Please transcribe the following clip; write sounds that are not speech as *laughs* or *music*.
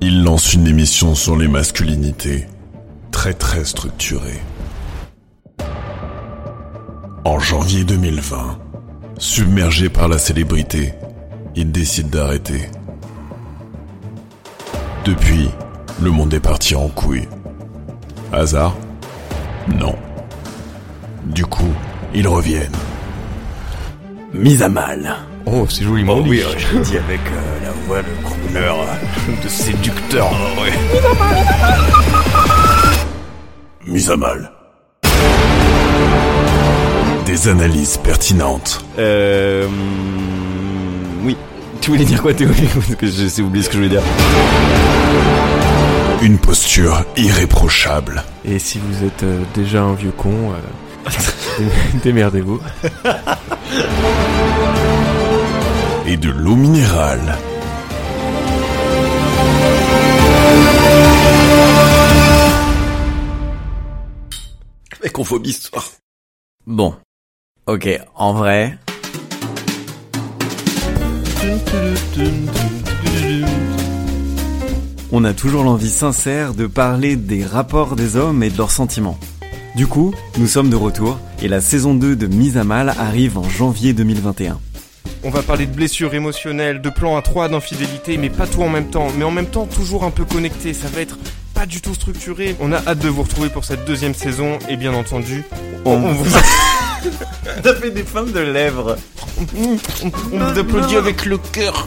il lance une émission sur les masculinités, très très structurée. En janvier 2020, submergé par la célébrité, il décide d'arrêter. Depuis, le monde est parti en couille. Hasard? Non. Du coup, ils reviennent. Mise à mal. Oh, c'est joli, Oh mon oui, euh, je le dis avec euh, la voix de crooner, euh, de séducteur. ouais. Mise à mal. Des analyses pertinentes. Euh... Oui. Tu voulais dire quoi, Théo? *laughs* Parce que je sais oublier ce que je voulais dire. Une posture irréprochable. Et si vous êtes euh, déjà un vieux con, euh, *laughs* démerdez-vous. *laughs* Et de l'eau minérale. Mec, on phobie ce soir. Bon. Ok, en vrai. On a toujours l'envie sincère de parler des rapports des hommes et de leurs sentiments. Du coup, nous sommes de retour et la saison 2 de Mise à Mal arrive en janvier 2021. On va parler de blessures émotionnelles, de plans à trois, d'infidélité, mais pas tout en même temps. Mais en même temps, toujours un peu connecté. Ça va être pas du tout structuré. On a hâte de vous retrouver pour cette deuxième saison. Et bien entendu, on, on vous, *laughs* T'as fait des fins de lèvres. on- on vous applaudit avec le cœur.